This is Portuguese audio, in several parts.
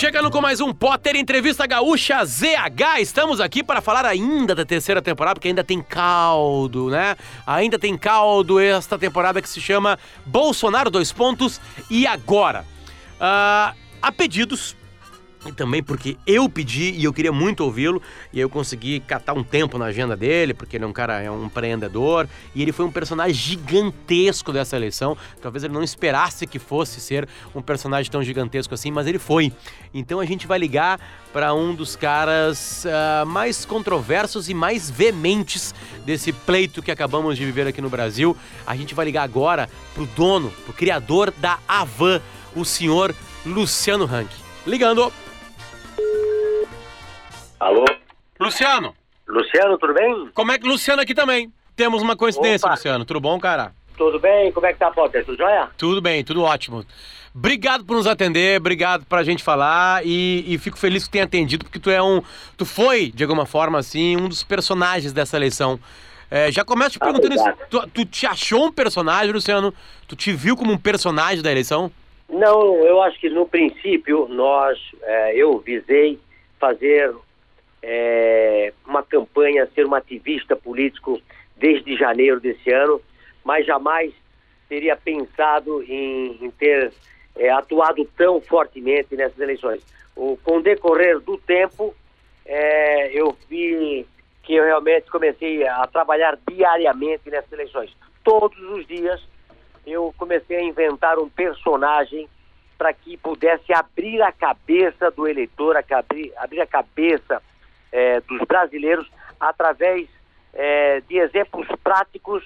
Chegando com mais um Potter Entrevista Gaúcha ZH. Estamos aqui para falar ainda da terceira temporada, porque ainda tem caldo, né? Ainda tem caldo esta temporada que se chama Bolsonaro dois pontos e agora. Uh, há pedidos e também porque eu pedi e eu queria muito ouvi-lo, e eu consegui catar um tempo na agenda dele, porque ele é um cara, é um empreendedor, e ele foi um personagem gigantesco dessa eleição. Talvez ele não esperasse que fosse ser um personagem tão gigantesco assim, mas ele foi. Então a gente vai ligar para um dos caras uh, mais controversos e mais veementes desse pleito que acabamos de viver aqui no Brasil. A gente vai ligar agora pro dono, pro criador da Avan, o senhor Luciano Rank. Ligando! Alô? Luciano! Luciano, tudo bem? Como é que Luciano aqui também? Temos uma coincidência, Opa. Luciano. Tudo bom, cara? Tudo bem? Como é que tá, Potter? Tudo jóia? Tudo bem, tudo ótimo. Obrigado por nos atender, obrigado pra gente falar e, e fico feliz que tenha atendido, porque tu é um. Tu foi, de alguma forma, assim, um dos personagens dessa eleição. É, já começo te Ah, perguntando isso. obrigado. Tu, tu te achou um personagem, Luciano? Tu te viu como um personagem da eleição? Não, eu acho que no princípio nós, é, eu visei fazer é, uma campanha, ser um ativista político desde janeiro desse ano, mas jamais teria pensado em, em ter é, atuado tão fortemente nessas eleições. O, com o decorrer do tempo, é, eu vi que eu realmente comecei a trabalhar diariamente nessas eleições. Todos os dias eu comecei a inventar um personagem para que pudesse abrir a cabeça do eleitor, abrir, abrir a cabeça eh, dos brasileiros através eh, de exemplos práticos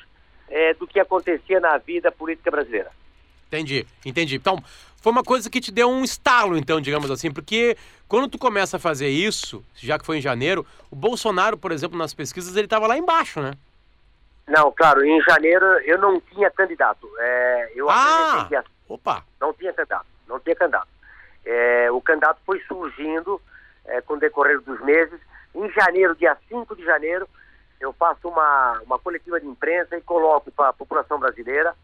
eh, do que acontecia na vida política brasileira. Entendi, entendi. Então, foi uma coisa que te deu um estalo, então, digamos assim, porque quando tu começa a fazer isso, já que foi em janeiro, o Bolsonaro, por exemplo, nas pesquisas, ele estava lá embaixo, né? Não, claro, em janeiro eu não tinha candidato. Eh, eu Ah! dia Opa! não tinha candidato, não tinha candidato. É, o candidato foi surgindo é, com o decorrer dos meses. Em janeiro, dia 5 de janeiro, eu faço uma, uma coletiva de imprensa e coloco para a população brasileira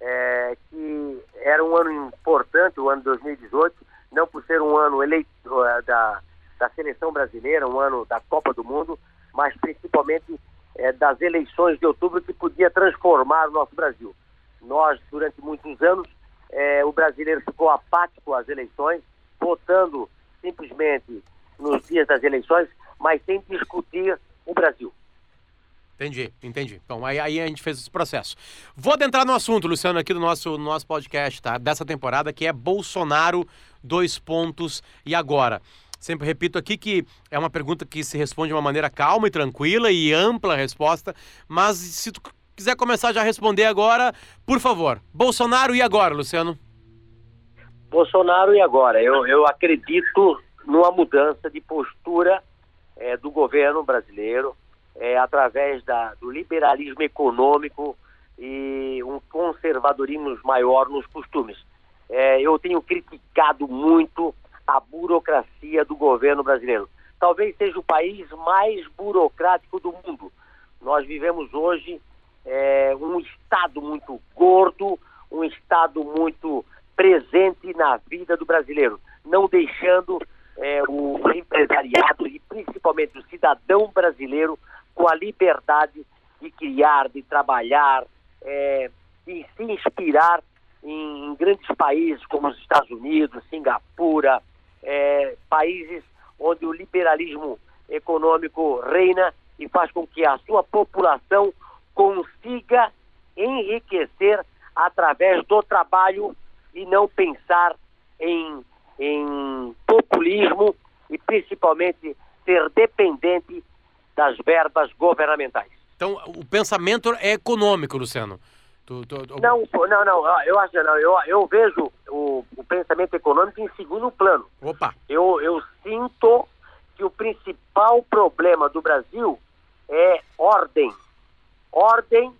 é, que era um ano importante, o ano de 2018, não por ser um ano eleito é, da, da seleção brasileira, um ano da Copa do Mundo, mas principalmente é, das eleições de outubro que podia transformar o nosso Brasil. Nós, durante muitos anos, é, o brasileiro ficou apático às eleições, votando simplesmente nos dias das eleições, mas sem discutir o Brasil. Entendi, entendi. Então, aí, aí a gente fez esse processo. Vou adentrar no assunto, Luciano, aqui do nosso, no nosso podcast, tá? Dessa temporada, que é Bolsonaro, dois pontos e agora. Sempre repito aqui que é uma pergunta que se responde de uma maneira calma e tranquila e ampla a resposta, mas se tu quiser começar já a responder agora, por favor. Bolsonaro e agora, Luciano? Bolsonaro e agora? Eu, eu acredito numa mudança de postura eh, do governo brasileiro eh, através da, do liberalismo econômico e um conservadorismo maior nos costumes. Eh, eu tenho criticado muito a burocracia do governo brasileiro. Talvez seja o país mais burocrático do mundo. Nós vivemos hoje é, um Estado muito gordo, um Estado muito presente na vida do brasileiro, não deixando é, o empresariado e principalmente o cidadão brasileiro com a liberdade de criar, de trabalhar, é, se inspirar em, em grandes países como os Estados Unidos, Singapura, é, países onde o liberalismo econômico reina e faz com que a sua população consiga enriquecer através do trabalho e não pensar em, em populismo e principalmente ser dependente das verbas governamentais. Então, o pensamento é econômico, Luciano. Tu- tu- tu- Não, não, não, ah, eu acho não, eu, eu vejo o, o pensamento econômico em segundo plano. Opa, Eu, eu sinto que o principal problema do Brasil é ordem. Ordem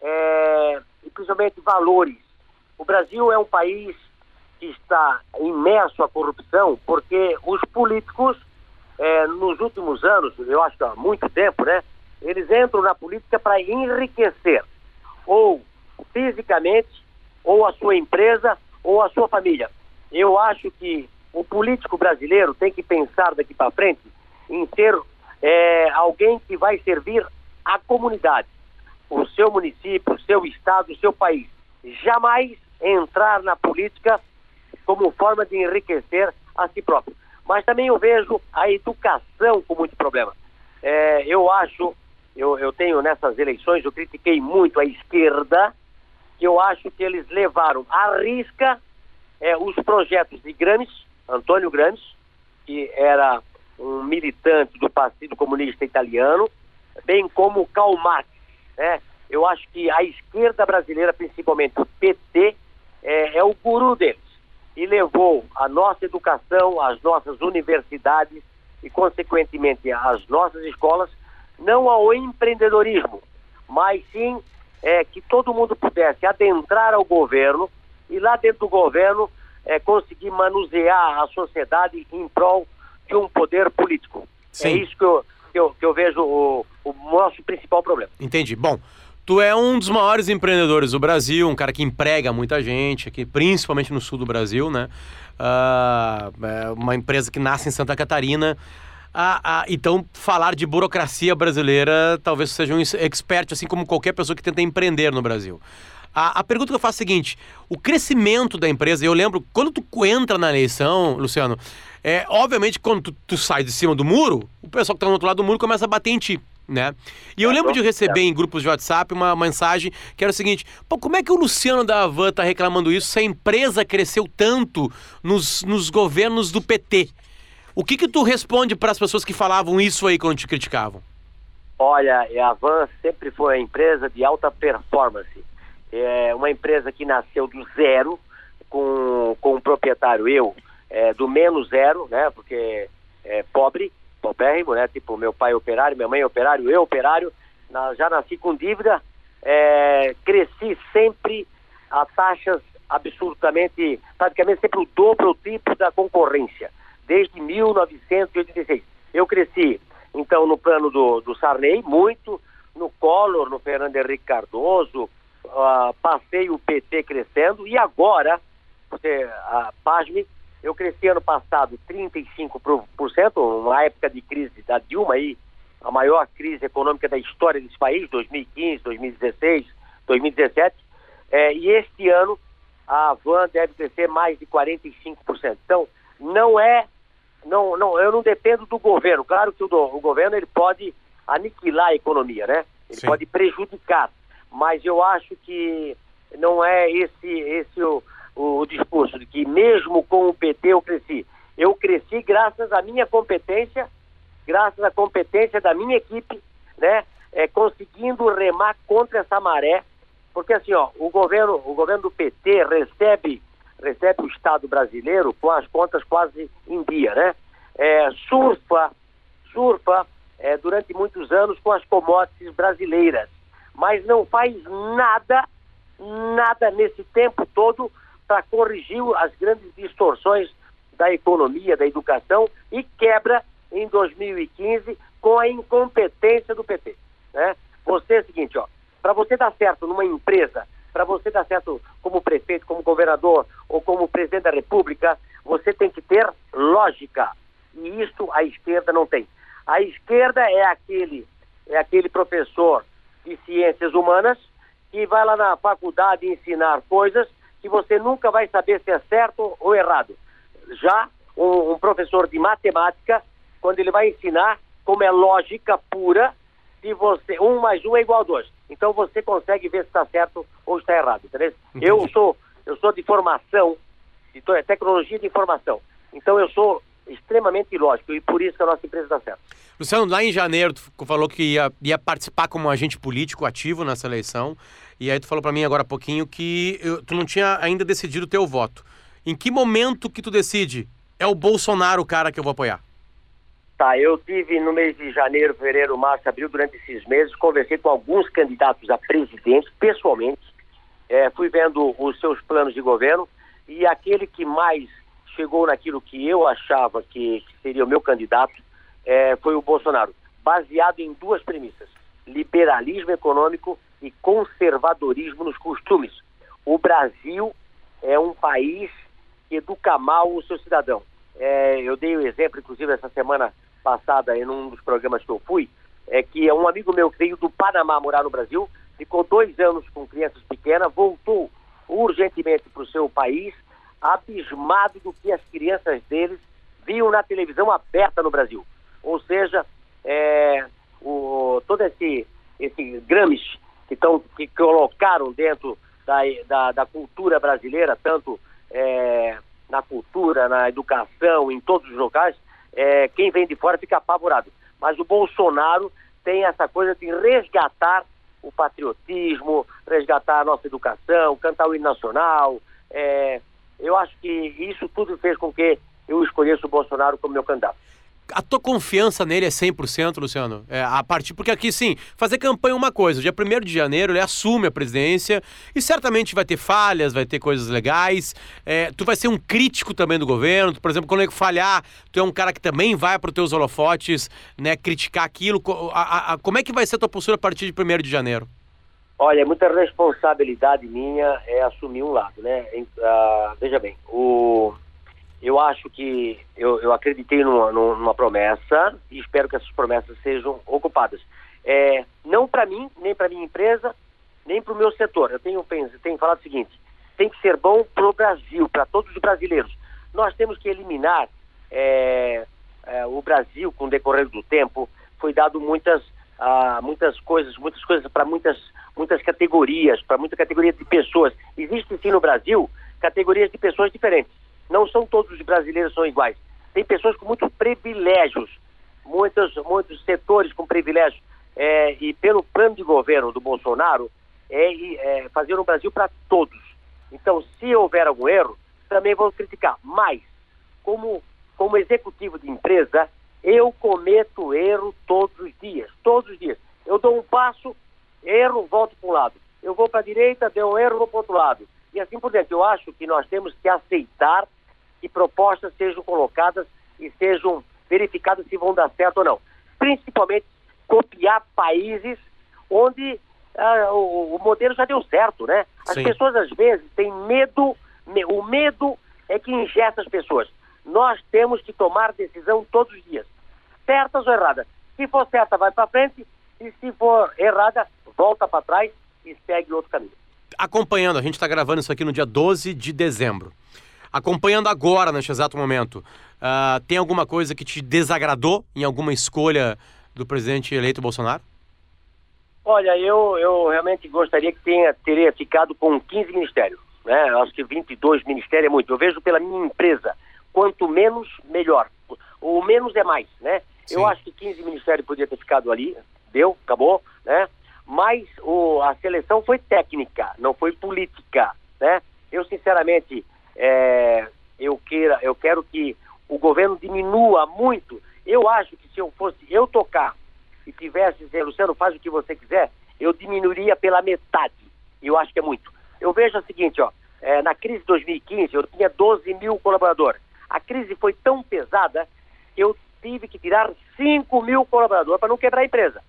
é, e principalmente valores. O Brasil é um país que está imerso à corrupção porque os políticos, é, nos últimos anos, eu acho que há muito tempo, né, eles entram na política para enriquecer ou fisicamente, ou a sua empresa, ou a sua família. Eu acho que o político brasileiro tem que pensar daqui para frente em ser é, alguém que vai servir a comunidade, o seu município, o seu estado, o seu país. Jamais entrar na política como forma de enriquecer a si próprio. Mas também eu vejo a educação com muito problema. É, eu acho, eu, eu tenho nessas eleições, eu critiquei muito a esquerda, que eu acho que eles levaram à risca é, os projetos de Gramsci, Antônio Gramsci, que era um militante do Partido Comunista Italiano, bem como Karl Marx. Né? Eu acho que a esquerda brasileira, principalmente o PT, é, é o guru deles e levou a nossa educação, as nossas universidades e, consequentemente, as nossas escolas, não ao empreendedorismo, mas sim é, que todo mundo pudesse adentrar ao governo e lá dentro do governo é, conseguir manusear a sociedade em prol de um poder político. É Sim. É isso que eu, que eu, que eu vejo o, o nosso principal problema. Entendi. Bom, Tu é um dos maiores empreendedores do Brasil, um cara que emprega muita gente aqui, principalmente no sul do Brasil, né? Uh, é uma empresa que nasce em Santa Catarina. Uh, uh, então, falar de burocracia brasileira, talvez seja um expert, assim como qualquer pessoa que tenta empreender no Brasil. A, a, pergunta que eu faço é a seguinte: o crescimento da empresa, eu lembro, quando tu entra na eleição, Luciano, é obviamente quando tu, tu sai de cima do muro, o pessoal que está no outro lado do muro começa a bater em ti né? E eu lembro de receber em grupos de WhatsApp uma mensagem que era o seguinte: pô, como é que o Luciano da Havan tá reclamando isso se a empresa cresceu tanto nos, nos governos do PT? O que que tu responde para as pessoas que falavam isso aí quando te criticavam? Olha, a Havan sempre foi uma empresa de alta performance. É uma empresa que nasceu do zero, com, com um proprietário, eu, é, do menos zero, né? Porque é pobre, paupérrimo, né? Tipo, meu pai é operário, minha mãe é operário, eu operário, na, já nasci com dívida, é, cresci sempre a taxas absolutamente, praticamente sempre o dobro o tipo da concorrência, desde 1986. Eu cresci, então, no plano do, do Sarney, muito, no Collor, no Fernando Henrique Cardoso, uh, passei o PT crescendo, e agora, você, uh, pasme, eu cresci ano passado 35%, uma época de crise da Dilma aí, a maior crise econômica da história desse país, 2015, 2016, 2017. É, e este ano a Van deve crescer mais de 45%. Então, não é, não, não, eu não dependo do governo. Claro que o, do, o governo ele pode aniquilar a economia, né? Ele Sim. pode prejudicar, mas eu acho que não é esse, esse o, o discurso de que mesmo com o PT eu cresci. Eu cresci graças à minha competência, graças à competência da minha equipe, né? É, conseguindo remar contra essa maré, porque assim, ó, o governo, o governo do PT recebe, recebe o Estado brasileiro com as contas quase em dia, né? É, surfa, surfa é, durante muitos anos com as commodities brasileiras, mas não faz nada, nada nesse tempo todo para corrigir as grandes distorções da economia, da educação e quebra em 2015 com a incompetência do PT. Né? Você é o seguinte, ó, para você dar certo numa empresa, para você dar certo como prefeito, como governador ou como presidente da República, você tem que ter lógica. E isso a esquerda não tem. A esquerda é aquele, é aquele professor de ciências humanas que vai lá na faculdade ensinar coisas que você nunca vai saber se é certo ou errado. Já um, um professor de matemática, quando ele vai ensinar como é lógica pura, se você um mais um é igual a dois. Então você consegue ver se está certo ou está errado, entendeu? Eu sou eu sou de formação, de é tecnologia de informação. Então eu sou extremamente lógico e por isso que a nossa empresa dá certo. Luciano, lá em janeiro tu falou que ia, ia participar como agente político ativo nessa eleição. E aí tu falou para mim agora há pouquinho que eu, tu não tinha ainda decidido o teu voto. Em que momento que tu decide? É o Bolsonaro o cara que eu vou apoiar? Tá, eu tive no mês de janeiro, fevereiro, março, abril, durante esses meses, conversei com alguns candidatos a presidente, pessoalmente, é, fui vendo os seus planos de governo e aquele que mais chegou naquilo que eu achava que, que seria o meu candidato é, foi o Bolsonaro, baseado em duas premissas: liberalismo econômico e conservadorismo nos costumes. O Brasil é um país que educa mal o seu cidadão. é, eu dei o exemplo, inclusive, essa semana passada, em um dos programas que eu fui, é que é um amigo meu que veio do Panamá morar no Brasil, ficou dois anos com crianças pequenas, voltou urgentemente para o seu país, abismado do que as crianças deles viam na televisão aberta no Brasil. Ou seja, é, o, todo esse, esse grames que, tão, que colocaram dentro da, da, da cultura brasileira, tanto é, na cultura, na educação, em todos os locais, é, quem vem de fora fica apavorado. Mas o Bolsonaro tem essa coisa de resgatar o patriotismo, resgatar a nossa educação, cantar o hino nacional. É, eu acho que isso tudo fez com que eu escolhesse o Bolsonaro como meu candidato a tua confiança nele é 100%, Luciano? É, a partir porque aqui sim, fazer campanha é uma coisa. Dia 1 de janeiro ele assume a presidência e certamente vai ter falhas, vai ter coisas legais. É, tu vai ser um crítico também do governo. Por exemplo, quando ele falhar, tu é um cara que também vai para os teus holofotes, né, criticar aquilo. A, a, como é que vai ser a tua postura a partir de 1 de janeiro? Olha, muita responsabilidade minha é assumir um lado, né? Uh, veja bem, o eu acho que eu, eu acreditei numa, numa, promessa e espero que essas promessas sejam ocupadas. É, não para mim, nem para minha empresa, nem para o meu setor. Eu tenho, tenho falado o seguinte: tem que ser bom para o Brasil, para todos os brasileiros. Nós temos que eliminar é, é, o Brasil com o decorrer do tempo. Foi dado muitas, ah, muitas coisas, muitas coisas para muitas, muitas categorias, para muita categoria de pessoas. Existe sim no Brasil categorias de pessoas diferentes não são todos os brasileiros são iguais. Tem pessoas com muitos privilégios, muitos, muitos setores com privilégios. É, e pelo plano de governo do Bolsonaro, é, é fazer um Brasil para todos. Então, se houver algum erro, também vou criticar. Mas, como, como executivo de empresa, eu cometo erro todos os dias. Todos os dias. Eu dou um passo, erro, volto para um lado. Eu vou para a direita, deu um erro, vou para o outro lado. E assim por diante. Eu acho que nós temos que aceitar que propostas sejam colocadas e sejam verificadas se vão dar certo ou não. Principalmente copiar países onde uh, o, o, modelo já deu certo, né? As Sim. pessoas às vezes têm medo, me, o medo é que ingesta as pessoas. Nós temos que tomar decisão todos os dias, certas ou erradas. Se for certa, vai para frente, e se for errada, volta para trás e segue outro caminho. Acompanhando, a gente está gravando isso aqui no dia 12 de dezembro acompanhando agora, neste exato momento, uh, tem alguma coisa que te desagradou em alguma escolha do presidente eleito Bolsonaro? Olha, eu, eu realmente gostaria que tenha, teria ficado com 15 ministérios. Né? Eu acho que 22 ministérios é muito. Eu vejo pela minha empresa, quanto menos, melhor. O menos é mais, né? Sim. Eu acho que 15 ministérios podia ter ficado ali, deu, acabou, né? Mas o, a seleção foi técnica, não foi política, né? Eu, sinceramente, é, eu, queira, eu quero que o governo diminua muito. Eu acho que se eu fosse eu tocar e tivesse dizer, Luciano, faz o que você quiser, eu diminuiria pela metade. Eu acho que é muito. Eu vejo o seguinte, ó, é, na crise de 2015 eu tinha 12 mil colaboradores. A crise foi tão pesada que eu tive que tirar 5 mil colaboradores para não quebrar a empresa.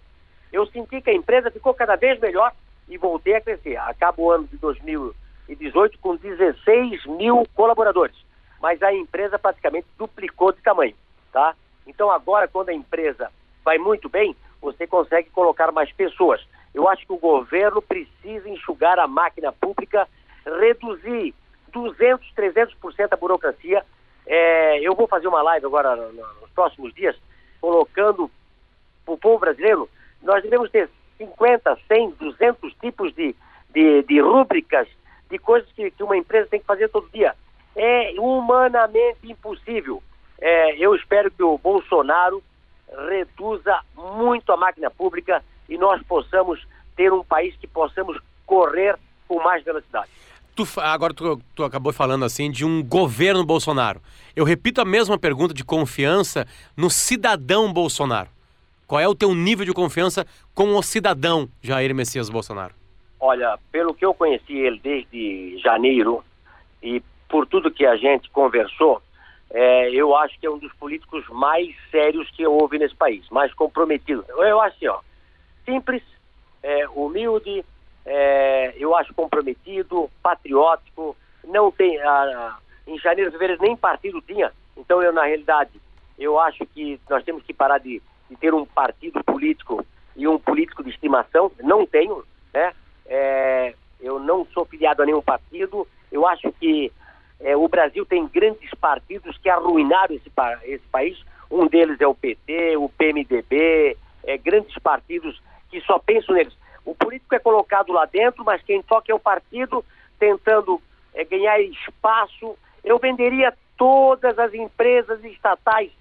Eu senti que a empresa ficou cada vez melhor e voltei a crescer. Acaba o ano de 2000 2018 com 16 mil colaboradores, mas a empresa praticamente duplicou de tamanho, tá? Então agora, quando a empresa vai muito bem, você consegue colocar mais pessoas. Eu acho que o governo precisa enxugar a máquina pública, reduzir 200, 300% a burocracia. É, eu vou fazer uma live agora nos próximos dias, colocando para o povo brasileiro, nós devemos ter 50, 100, 200 tipos de, de, de rúbricas de coisas que, que uma empresa tem que fazer todo dia. É humanamente impossível. É, eu espero que o Bolsonaro reduza muito a máquina pública e nós possamos ter um país que possamos correr com mais velocidade. Tu, agora tu, tu, acabou falando assim de um governo Bolsonaro. Eu repito a mesma pergunta de confiança no cidadão Bolsonaro. Qual é o teu nível de confiança com o cidadão Jair Messias Bolsonaro? Olha, pelo que eu conheci ele desde janeiro e por tudo que a gente conversou, é, eu acho que é um dos políticos mais sérios que houve nesse país, mais comprometido. Eu acho assim, ó, simples, é, humilde, é, eu acho comprometido, patriótico, não tem, a, em janeiro, fevereiro nem partido tinha, Então, eu, na realidade, eu acho que nós temos que parar de, de ter um partido político e um político de estimação. Não tenho, né? É, eu não sou filiado a nenhum partido. Eu acho que é, o Brasil tem grandes partidos que arruinaram esse, esse país. Um deles é o PT, o PMDB, é, grandes partidos que só pensam neles. O político é colocado lá dentro, mas quem toca é o partido tentando é, ganhar espaço. Eu venderia todas as empresas estatais,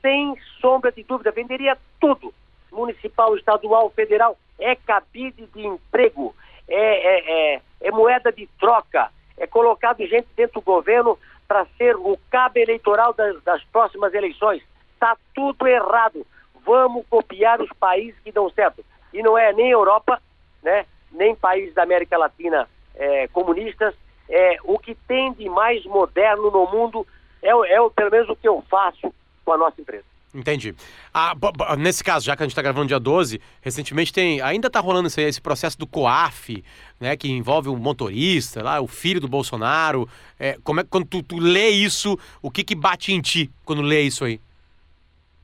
sem sombra de dúvida, venderia tudo. Municipal, estadual, federal, é cabide de emprego, é, é, é, é moeda de troca, é colocado gente dentro do governo para ser o cabo eleitoral das, das próximas eleições. Está tudo errado. Vamos copiar os países que dão certo. E não é nem Europa, né, nem países da América Latina é, comunistas. É, o que tem de mais moderno no mundo é, é pelo menos o que eu faço com a nossa empresa. Entendi. Ah, nesse caso, já que a gente está gravando dia 12, recentemente tem. Ainda está rolando esse, esse, processo do COAF, né? Que envolve o motorista, lá, o filho do Bolsonaro. É, como é quando tu, tu, lê isso, o que, que bate em ti quando lê isso aí?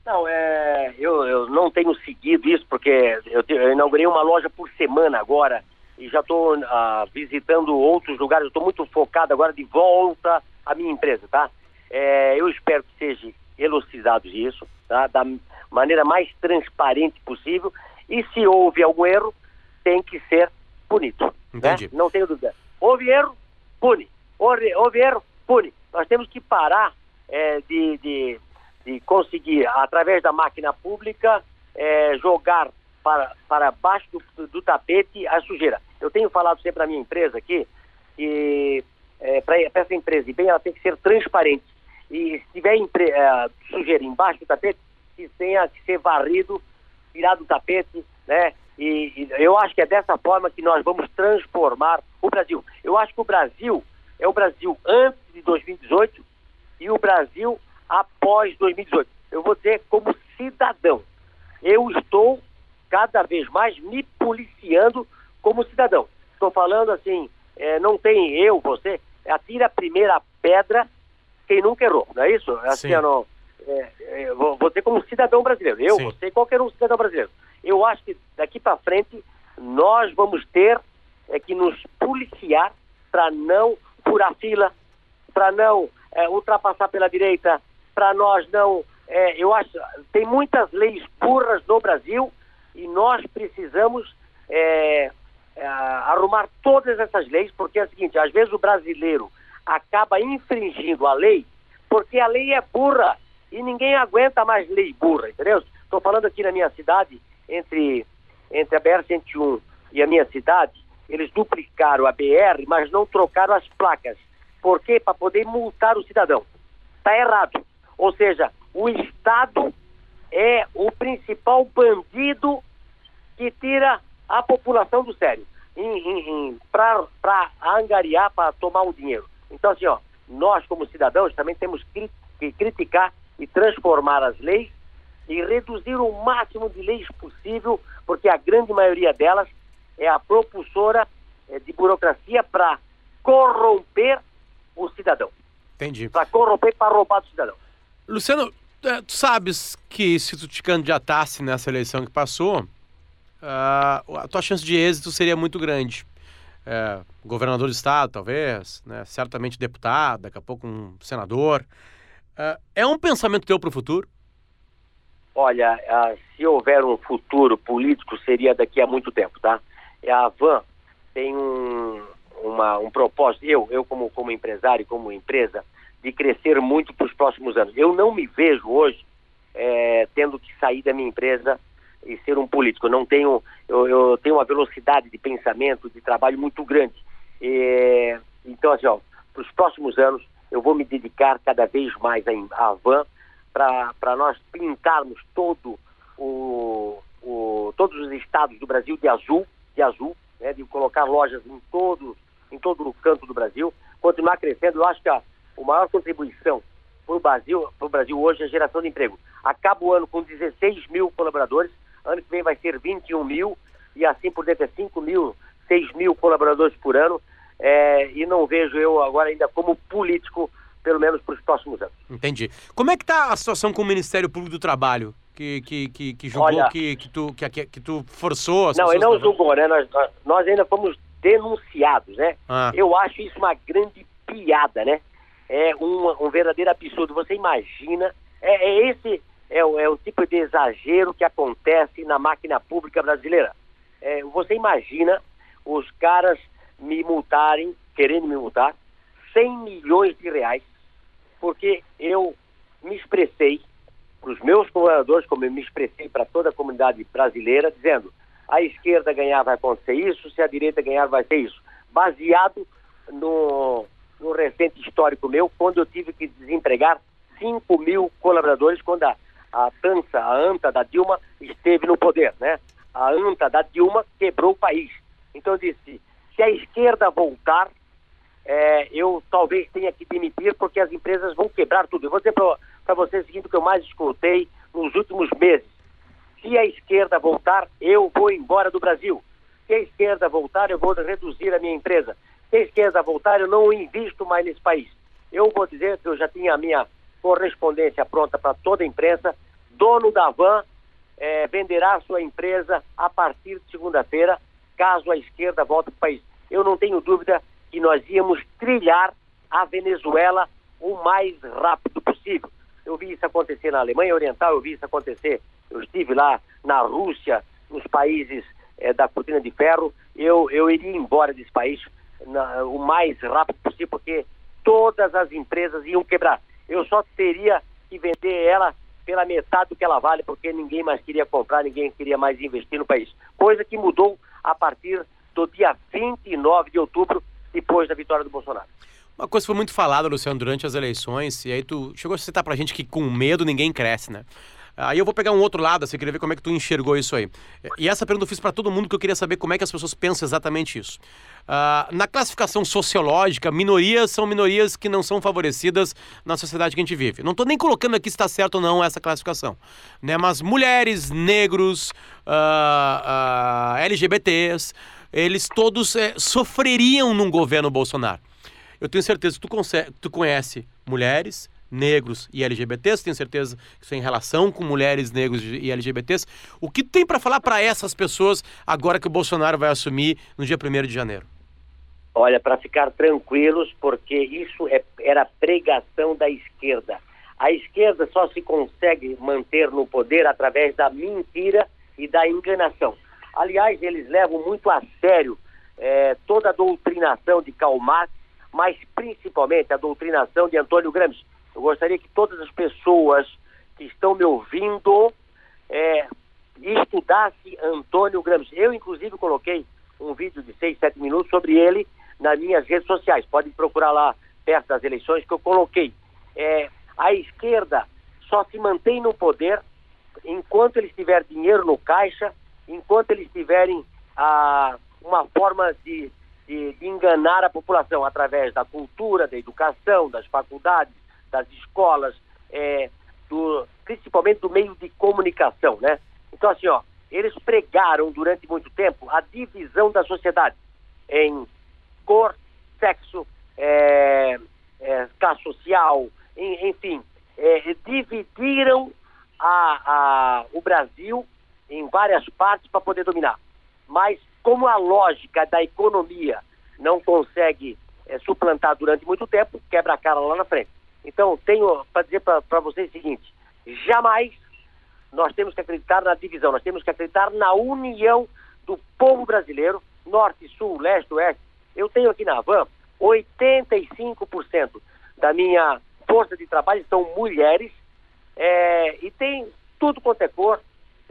Não, é, eu, eu não tenho seguido isso, porque eu, eu inaugurei uma loja por semana agora e já estou ah, visitando outros lugares. Estou muito focado agora de volta à minha empresa, tá? É, eu espero que seja elucidado isso, tá? da maneira mais transparente possível. E se houve algum erro, tem que ser punido. Né? Entendi. Né? Não tenho dúvida. Houve erro, pune. Houve, houve erro, pune. Nós temos que parar é, de, de, de, conseguir, através da máquina pública, é, jogar para, para baixo do, do, tapete a sujeira. Eu tenho falado sempre para minha empresa aqui que é, para essa empresa, e bem, ela tem que ser transparente e se tiver uh, sujeira embaixo do tapete, que tenha que ser varrido, tirado do tapete, né? E, e, eu acho que é dessa forma que nós vamos transformar o Brasil. Eu acho que o Brasil é o Brasil antes de 2018 e o Brasil após 2018. Eu vou dizer como cidadão. Eu estou cada vez mais me policiando como cidadão. Estou falando assim, é, não tem eu, você, atira a primeira pedra quem nunca errou, não é isso? É assim, não, é, é, você como cidadão brasileiro, eu, Sim. você, qualquer um cidadão brasileiro. Eu acho que daqui para frente nós vamos ter é, que nos policiar para não furar fila, para não é, ultrapassar pela direita, para nós não. É, eu acho tem muitas leis burras no Brasil e nós precisamos é, é, arrumar todas essas leis, porque é o seguinte: às vezes o brasileiro acaba infringindo a lei porque a lei é burra e ninguém aguenta mais lei burra, entendeu? Estou falando aqui na minha cidade, entre, entre a BR-101 e a minha cidade, eles duplicaram a BR, mas não trocaram as placas. Por quê? Para poder multar o cidadão. Está errado. Ou seja, o Estado é o principal bandido que tira a população do sério para angariar, para tomar o dinheiro. Então, assim, ó, nós como cidadãos também temos que criticar e transformar as leis e reduzir o máximo de leis possível, porque a grande maioria delas é a propulsora é, de burocracia para corromper o cidadão. Entendi. Para corromper, para roubar do cidadão. Luciano, é, tu sabes que se tu te candidatasse nessa eleição que passou, uh, a tua chance de êxito seria muito grande é, governador do estado, talvez, né? certamente deputado, daqui a pouco um senador. É, é um pensamento teu para o futuro? Olha, se houver um futuro político, seria daqui a muito tempo, tá? A Van tem um, uma, um propósito, eu, eu como, como empresário, como empresa, de crescer muito para os próximos anos. Eu não me vejo hoje é, tendo que sair da minha empresa e ser um político. Eu não tenho, eu, eu, tenho uma velocidade de pensamento, de trabalho muito grande. E, então, assim, para os próximos anos, eu vou me dedicar cada vez mais à Van para nós pintarmos todo o, o, todos os estados do Brasil de azul, de azul, né, de colocar lojas em todo, em todo o canto do Brasil, continuar crescendo. Eu acho que a, a maior contribuição para o Brasil, Brasil hoje é a geração de emprego. Acaba o ano com 16 mil colaboradores, ano que vem vai ser 21 mil e assim por dentro é 5 mil, 6 mil colaboradores por ano. É, e não vejo eu agora ainda como político pelo menos para os próximos anos. Entendi. Como é que está a situação com o Ministério Público do Trabalho? Que, que, que, que julgou Olha, que, que, tu, que, que, tu forçou as Não, ele não julgou, né? Nós, nós ainda fomos denunciados, né? Ah. Eu acho isso uma grande piada, né? É um, um verdadeiro absurdo. Você imagina, é, é esse é é o, tipo de exagero que acontece na máquina pública brasileira. É, você imagina os caras me multarem, querendo me multar, 100 milhões de reais, porque eu me expressei para os meus colaboradores, como eu me expressei para toda a comunidade brasileira, dizendo a esquerda ganhar vai acontecer isso, se a direita ganhar vai ser isso. Baseado no, no recente histórico meu, quando eu tive que desempregar 5 mil colaboradores, quando a, a TANSA, a ANTA da Dilma, esteve no poder, né? A ANTA da Dilma quebrou o país. Então eu disse, se a esquerda voltar, é, eu talvez tenha que demitir porque as empresas vão quebrar tudo. Eu vou dizer para você o seguinte que eu mais escutei nos últimos meses. Se a esquerda voltar, eu vou embora do Brasil. Se a esquerda voltar, eu vou reduzir a minha empresa. Se a esquerda voltar, eu não invisto mais nesse país. Eu vou dizer que eu já tinha a minha correspondência pronta para toda a imprensa. Dono da van é, venderá sua empresa a partir de segunda-feira, caso a esquerda volte para o país. Eu não tenho dúvida que nós íamos trilhar a Venezuela o mais rápido possível. Eu vi isso acontecer na Alemanha Oriental, eu vi isso acontecer, eu estive lá na Rússia, nos países é, da cortina de ferro, eu, eu iria embora desse país na, o mais rápido possível, porque todas as empresas iam quebrar. Eu só teria que vender ela pela metade do que ela vale, porque ninguém mais queria comprar, ninguém queria mais investir no país. Coisa que mudou a partir do dia 29 de outubro, depois da vitória do Bolsonaro. Uma coisa que foi muito falada, Luciano, durante as eleições, e aí tu chegou a citar pra gente que com medo ninguém cresce, né? Aí eu vou pegar um outro lado, assim, queria ver como é que tu enxergou isso aí. E essa pergunta eu fiz para todo mundo, que eu queria saber como é que as pessoas pensam exatamente isso. Uh, na classificação sociológica, minorias são minorias que não são favorecidas na sociedade que a gente vive. Não estou nem colocando aqui se está certo ou não essa classificação. Né? Mas mulheres, negros, uh, uh, LGBTs, eles todos é, sofreriam num governo Bolsonaro. Eu tenho certeza que tu, tu conhece mulheres, negros e LGBTs, tenho certeza que isso é em relação com mulheres, negros e LGBTs. O que tem para falar para essas pessoas agora que o Bolsonaro vai assumir no dia 1 de janeiro? Olha, para ficar tranquilos, porque isso é, era pregação da esquerda. A esquerda só se consegue manter no poder através da mentira e da enganação. Aliás, eles levam muito a sério é, toda a doutrinação de Karl Marx, mas principalmente a doutrinação de Antônio Gramsci. Eu gostaria que todas as pessoas que estão me ouvindo é, estudassem Antônio Gramsci. Eu, inclusive, coloquei um vídeo de 6, 7 minutos sobre ele nas minhas redes sociais. Podem procurar lá perto das eleições que eu coloquei. É, a esquerda só se mantém no poder enquanto eles tiver dinheiro no caixa enquanto eles tiverem ah, uma forma de, de, de, enganar a população através da cultura, da educação, das faculdades, das escolas, é, do, principalmente do meio de comunicação, né? Então, assim, ó, eles pregaram durante muito tempo a divisão da sociedade em cor, sexo, é, é, classe social, enfim, é, dividiram a, a, o Brasil em várias partes para poder dominar. Mas como a lógica da economia não consegue é, suplantar durante muito tempo, quebra a cara lá na frente. Então, tenho para dizer para vocês o seguinte: jamais nós temos que acreditar na divisão, nós temos que acreditar na união do povo brasileiro, norte, sul, leste, oeste. Eu tenho aqui na Van 85% da minha força de trabalho são mulheres é, e tem tudo quanto é cor,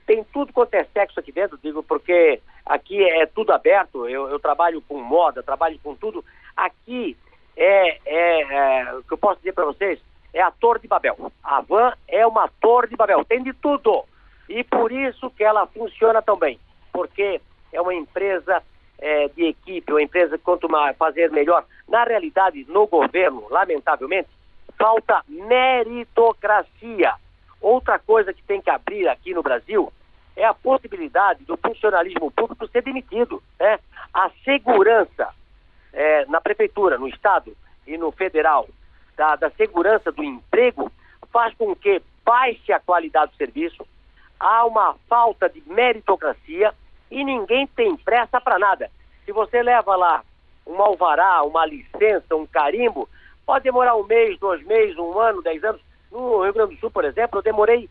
tem tudo quanto é sexo aqui dentro, digo, porque aqui é tudo aberto, eu, eu trabalho com moda, trabalho com tudo. Aqui é, é, é o que eu posso dizer para vocês, é a Torre de Babel. A Van é uma Torre de Babel, tem de tudo. E por isso que ela funciona tão bem, porque é uma empresa é, de equipe, uma empresa que quanto mais fazer melhor. Na realidade, no governo, lamentavelmente, falta meritocracia. Outra coisa que tem que abrir aqui no Brasil é a possibilidade do funcionalismo público ser demitido. Né? A segurança é, na prefeitura, no estado e no federal da, da segurança do emprego faz com que baixe a qualidade do serviço, há uma falta de meritocracia e ninguém tem pressa para nada. Se você leva lá um alvará, uma licença, um carimbo, pode demorar um mês, dois meses, um ano, dez anos. No Rio Grande do Sul, por exemplo, eu demorei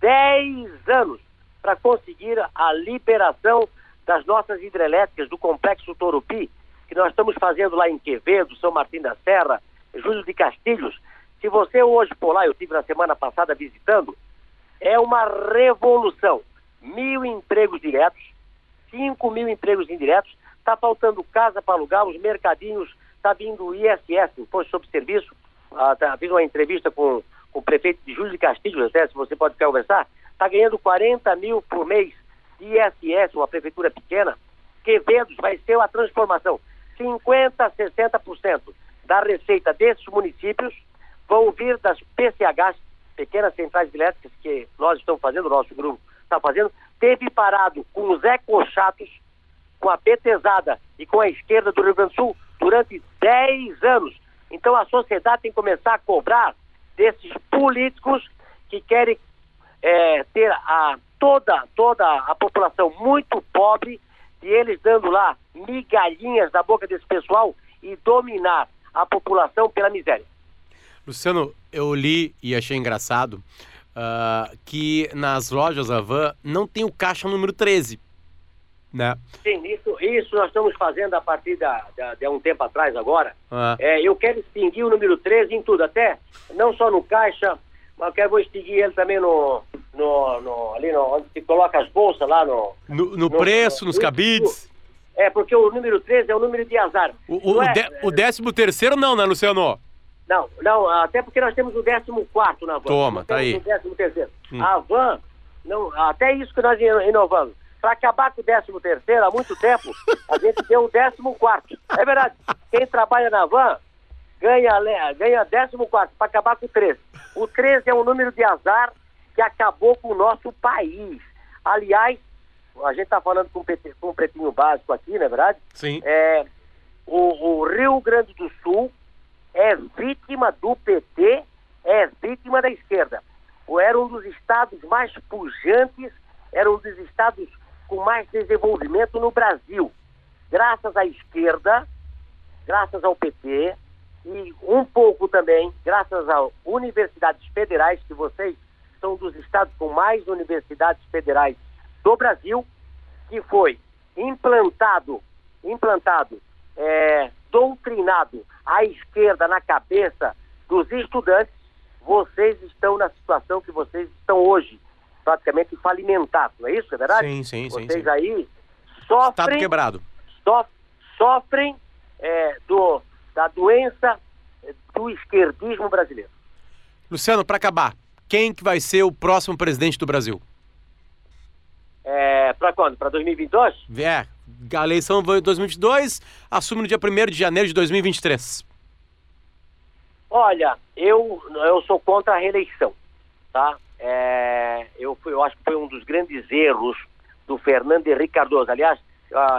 dez anos para conseguir a liberação das nossas hidrelétricas do complexo Torupi, que nós estamos fazendo lá em Quevedo, São Martim da Serra, Júlio de Castilhos. Se você hoje for lá, eu estive na semana passada visitando, é uma revolução. Mil empregos diretos, cinco mil empregos indiretos, está faltando casa para alugar, os mercadinhos, está vindo o ISS, Imposto sobre Serviço. Ah, tá, fiz uma entrevista com, com o prefeito de Júlio de Castilhos, até se você pode conversar, está ganhando 40 mil por mês ISS, uma prefeitura pequena. Quevedos vai ser uma transformação. 50%, 60% da receita desses municípios vão vir das PCHs, pequenas centrais elétricas, que nós estamos fazendo, o nosso grupo está fazendo, teve parado com os ecochatos, com a petezada e com a esquerda do Rio Grande do Sul durante 10 anos. Então a sociedade tem que começar a cobrar desses políticos que querem é, ter a, toda, toda a população muito pobre e eles dando lá migalhinhas da boca desse pessoal e dominar a população pela miséria. Luciano, eu li e achei engraçado uh, que nas lojas Avan não tem o caixa número 13. Né? Sim, isso, isso nós estamos fazendo a partir da, da de um tempo atrás agora. Ah. É, eu quero extinguir o número 13 em tudo, até não só no caixa, mas eu quero vou extinguir ele também no, no, no ali no, onde se coloca as bolsas lá no... No, no, preço, no, nos cabides. É, porque o número 13 é o número de azar. O, o, é, de, o décimo terceiro não, né, Luciano? Não, não, até porque nós temos o 14 na van. Toma, tá aí. O 13 hum. A van, não, até isso que nós inovamos. Para acabar com o 13 há muito tempo, a gente deu o 14. É verdade. Quem trabalha na van ganha, ganha 14 para acabar com o 13. O 13 é um número de azar que acabou com o nosso país. Aliás, a gente está falando com, com um pretinho básico aqui, não é verdade? Sim. É, o, o Rio Grande do Sul é vítima do PT, é vítima da esquerda. Era um dos estados mais pujantes, era um dos estados com mais desenvolvimento no Brasil. Graças à esquerda, graças ao PT e um pouco também graças às universidades federais, que vocês são dos estados com mais universidades federais do Brasil, que foi implantado, implantado é, doutrinado a esquerda na cabeça dos estudantes, vocês estão na situação que vocês estão hoje, praticamente falimentados, não é isso? É verdade? Sim, sim, vocês sim. Vocês aí sofrem... Estado quebrado. So, sofrem é, do, da doença do esquerdismo brasileiro. Luciano, para acabar, quem que vai ser o próximo presidente do Brasil? É, para quando? Para 2022? É, a eleição foi em 2022, assume no dia 1 de janeiro de 2023. Olha, eu, eu sou contra a reeleição, tá? É, eu, fui, eu acho que foi um dos grandes erros do Fernando Henrique Cardoso. Aliás,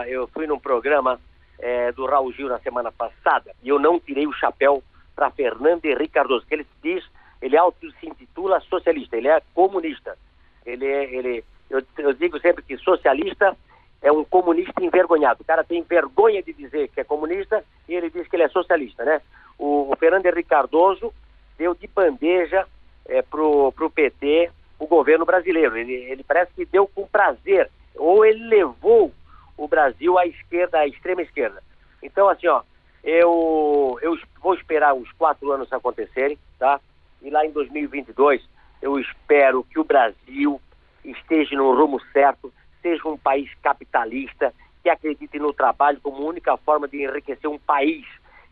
eu fui num programa é, do Raul Gil na semana passada e eu não tirei o chapéu para Fernando Henrique Cardoso, que ele diz, ele auto se intitula socialista, ele é comunista. Ele, é, ele, eu, eu digo sempre que socialista é um comunista envergonhado. O cara tem vergonha de dizer que é comunista e ele diz que ele é socialista, né? O, o Fernando Henrique Cardoso deu de bandeja é, pro, pro PT o governo brasileiro. Ele, ele parece que deu com prazer, ou ele levou o Brasil à esquerda, à extrema esquerda. Então, assim, ó, eu, eu vou esperar uns quatro anos acontecerem, tá? E lá em 2022, eu espero que o Brasil esteja no rumo certo, seja um país capitalista, que acredite no trabalho como única forma de enriquecer um país.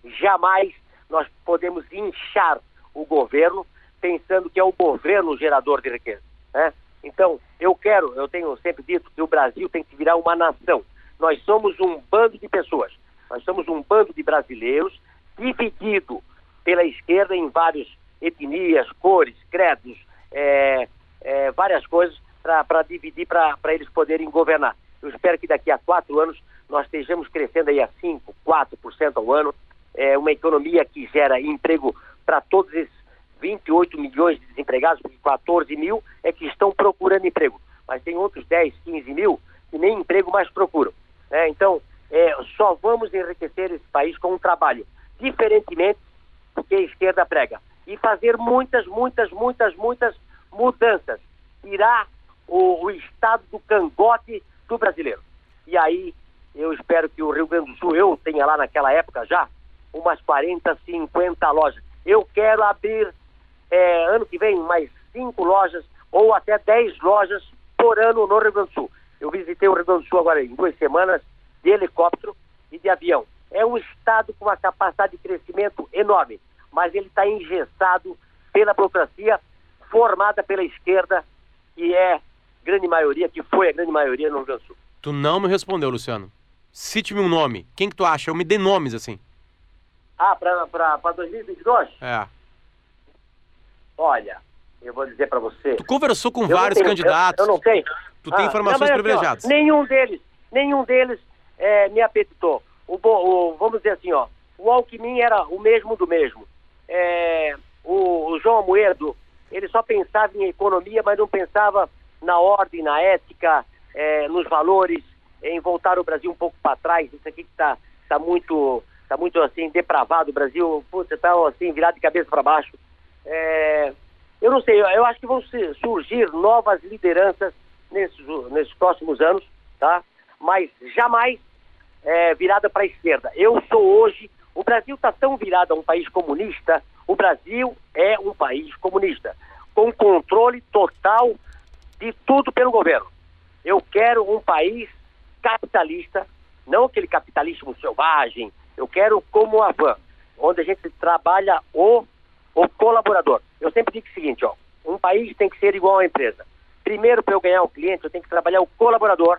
Jamais nós podemos inchar o governo pensando que é o governo gerador de riqueza. Né? Então, eu quero, eu tenho sempre dito que o Brasil tem que virar uma nação. Nós somos um bando de pessoas. Nós somos um bando de brasileiros dividido pela esquerda em várias etnias, cores, credos, é, é, várias coisas para dividir, para eles poderem governar. Eu espero que daqui a quatro anos nós estejamos crescendo aí a 5, 4% ao ano, é uma economia que gera emprego para todos esses 28 milhões de desempregados, porque 14 mil é que estão procurando emprego. Mas tem outros 10, 15 mil que nem emprego mais procuram. Né? Então, é, só vamos enriquecer esse país com um trabalho, diferentemente do que a esquerda prega. E fazer muitas, muitas, muitas, muitas mudanças. Tirar o, o estado do cangote do brasileiro. E aí, eu espero que o Rio Grande do Sul, eu tenha lá naquela época já, umas 40, 50 lojas. Eu quero abrir é, ano que vem mais cinco lojas ou até 10 lojas por ano no Rio Grande do Sul. Eu visitei o Rio Grande do Sul agora em duas semanas de helicóptero e de avião. É um estado com uma capacidade de crescimento enorme, mas ele está engessado pela burocracia formada pela esquerda, que é grande maioria, que foi a grande maioria no Rio Grande do Sul. Tu não me respondeu, Luciano. Cite-me um nome. Quem que tu acha? Eu me dê nomes assim. Ah, para 2022? É. Olha, eu vou dizer para você. Tu conversou com vários tenho, candidatos. Eu, eu, não sei. Tu tem ah, informações não, assim, privilegiadas. Ó, nenhum deles, nenhum deles é, me apetitou. O, o, vamos dizer assim, ó, o Alckmin era o mesmo do mesmo. É, o, o, João Amoedo, ele só pensava em economia, mas não pensava na ordem, na ética, é, nos valores, em voltar o Brasil um pouco para trás. Isso aqui que está tá muito, tá muito assim depravado. O Brasil, putz, está assim virado de cabeça para baixo. É, eu não sei, eu acho que vão surgir novas lideranças nesses, nesses próximos anos, tá? Mas jamais é, virada para a esquerda. Eu sou hoje, o Brasil está tão virado a um país comunista, o Brasil é um país comunista, com controle total de tudo pelo governo. Eu quero um país capitalista, não aquele capitalismo selvagem, eu quero como a van, onde a gente trabalha o, o colaborador. Eu sempre digo o seguinte, ó, um país tem que ser igual a uma empresa. Primeiro, para eu ganhar o cliente, eu tenho que trabalhar o colaborador,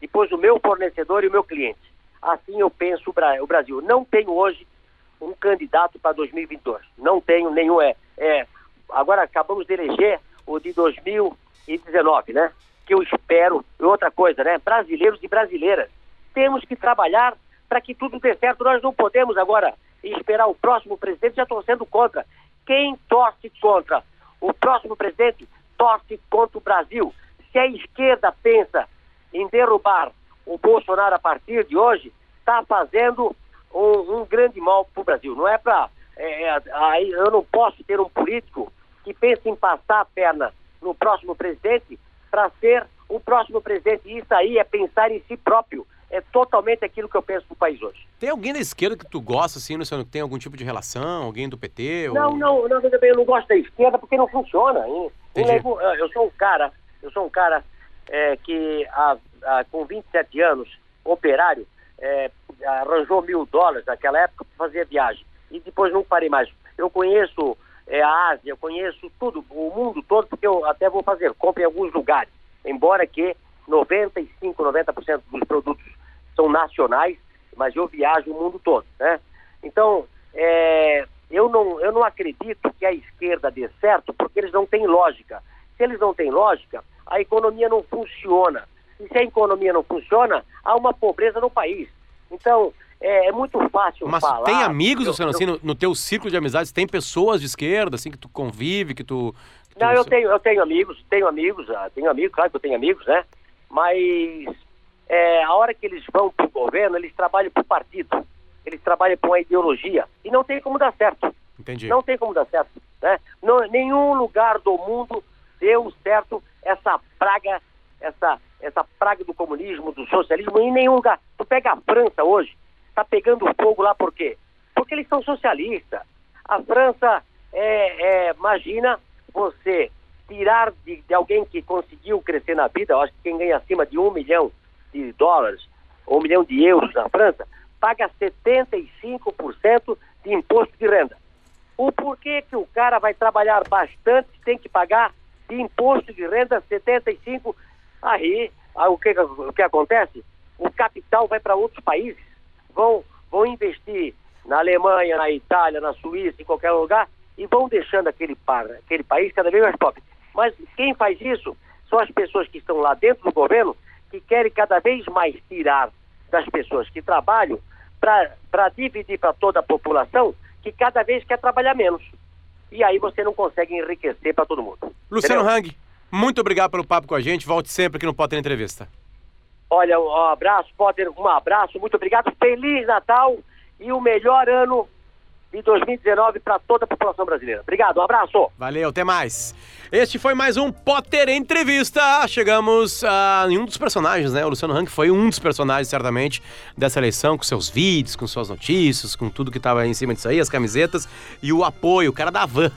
depois o meu fornecedor e o meu cliente. Assim eu penso o Brasil. Não tenho hoje um candidato para 2022. Não tenho nenhum. É, é, agora acabamos de eleger o de 2019, né? Que eu espero. E outra coisa, né? Brasileiros e brasileiras. Temos que trabalhar para que tudo dê certo. Nós não podemos agora esperar o próximo presidente. Já estou sendo contra. Quem torce contra o próximo presidente torce contra o Brasil. Se a esquerda pensa em derrubar o Bolsonaro a partir de hoje, está fazendo um, um, grande mal para o Brasil. Não é para. É, é eu não posso ter um político que pense em passar a perna no próximo presidente para ser o próximo presidente. Isso aí é pensar em si próprio. É totalmente aquilo que eu penso para o país hoje. Tem alguém da esquerda que tu gosta, assim, Luciano, que tem algum tipo de relação? Alguém do PT? Não, ou... não, não, eu não gosto da esquerda porque não funciona. Eu, eu sou um cara, eu sou um cara é, que há, há, com 27 anos, operário, é, arranjou mil dólares naquela época para fazer viagem. E depois não parei mais. Eu conheço é, a Ásia, eu conheço tudo, o mundo todo, porque eu até vou fazer compra em alguns lugares. Embora que 95, 90% dos produtos são nacionais, mas eu viajo o mundo todo, né? Então, é, eu, não, eu não acredito que a esquerda dê certo porque eles não têm lógica. Se eles não têm lógica, a economia não funciona. E se a economia não funciona, há uma pobreza no país. Então, é, é muito fácil Mas falar... tem amigos, Luciano, assim, no, no, teu círculo de amizades, tem pessoas de esquerda, assim, que tu convive, que tu... Que tu... Não, eu tenho, eu tenho amigos, tenho amigos, ah, tenho amigos, claro que eu tenho amigos, né? Mas é, a hora que eles vão para o governo, eles trabalham para o partido, eles trabalham para uma ideologia, e não tem como dar certo. Entendi. Não tem como dar certo, né? Não, nenhum lugar do mundo deu certo essa praga, essa, essa praga do comunismo, do socialismo, em nenhum lugar. Tu pega a França hoje, está pegando fogo lá por quê? Porque eles são socialistas. A França, é, é, imagina você tirar de, de, alguém que conseguiu crescer na vida, eu acho que quem ganha acima de um milhão de dólares, ou um milhão de euros na França, paga 75% de imposto de renda. O porquê que o cara vai trabalhar bastante tem que pagar de imposto de renda 75%? Aí, aí o, que, o que acontece? O capital vai para outros países, vão, vão investir na Alemanha, na Itália, na Suíça, em qualquer lugar, e vão deixando aquele, aquele país cada vez mais pobre. Mas quem faz isso são as pessoas que estão lá dentro do governo que querem cada vez mais tirar das pessoas que trabalham para dividir para toda a população que cada vez quer trabalhar menos. E aí você não consegue enriquecer para todo mundo. Luciano Entendeu? Hang, muito obrigado pelo papo com a gente. Volte sempre aqui no Potter Entrevista. Olha, um abraço, Potter, um abraço, muito obrigado. Feliz Natal e o melhor ano de 2019 para toda a população brasileira. Obrigado, um abraço. Valeu, até mais. Este foi mais um Potter Entrevista. Chegamos a em um dos personagens, né? O Luciano Hang foi um dos personagens, certamente, dessa eleição, com seus vídeos, com suas notícias, com tudo que estava em cima disso aí, as camisetas e o apoio, o cara da van.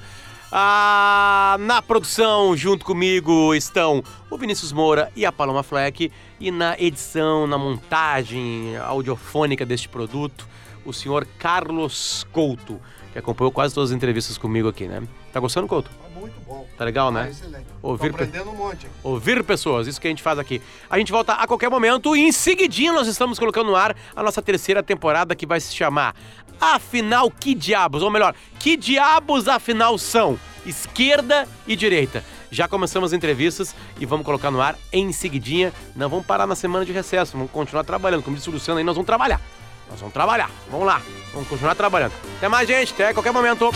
Ah, na produção, junto comigo, estão o Vinícius Moura e a Paloma Fleck. E na edição, na montagem audiofônica deste produto, o senhor Carlos Couto, que acompanhou quase todas as entrevistas comigo aqui, né? Tá gostando, Couto? Tá muito bom. Tá legal, Tá né? excelente. Ouvir um monte. Ouvir pessoas, isso que a gente faz aqui. A gente volta a qualquer momento e em seguidinho nós estamos colocando no ar a nossa terceira temporada que vai se chamar Afinal Que Diabos? Ou melhor, que diabos afinal são? Esquerda e direita. Já começamos as entrevistas e vamos colocar no ar em seguidinha. Não vamos parar na semana de recesso, vamos continuar trabalhando. Como disse o Luciano aí, nós vamos trabalhar. Nós vamos trabalhar. Vamos lá, vamos continuar trabalhando. Até mais, gente. Até qualquer momento.